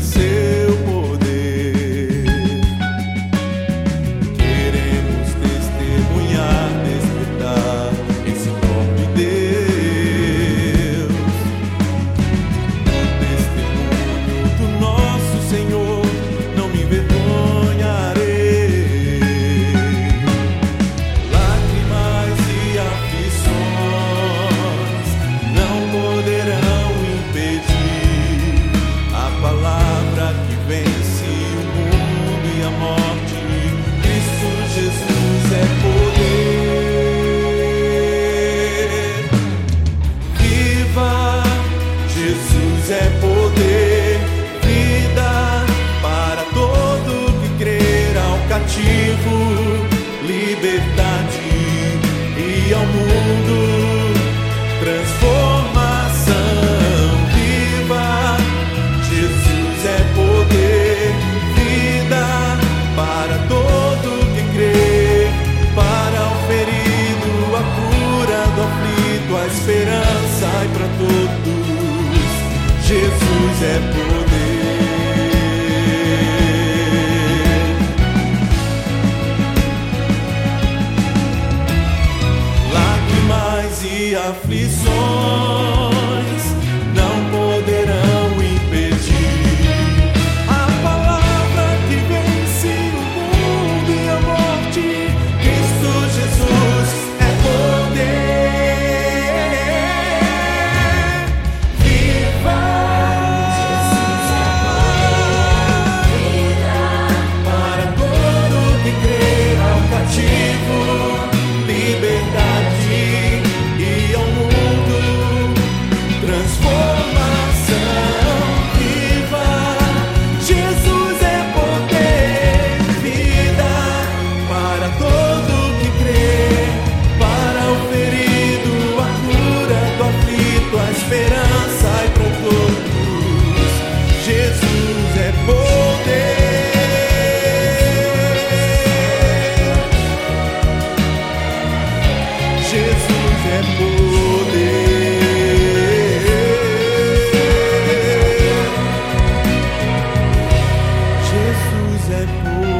see. some more. É poder. Lágrimas e aflições. tempo.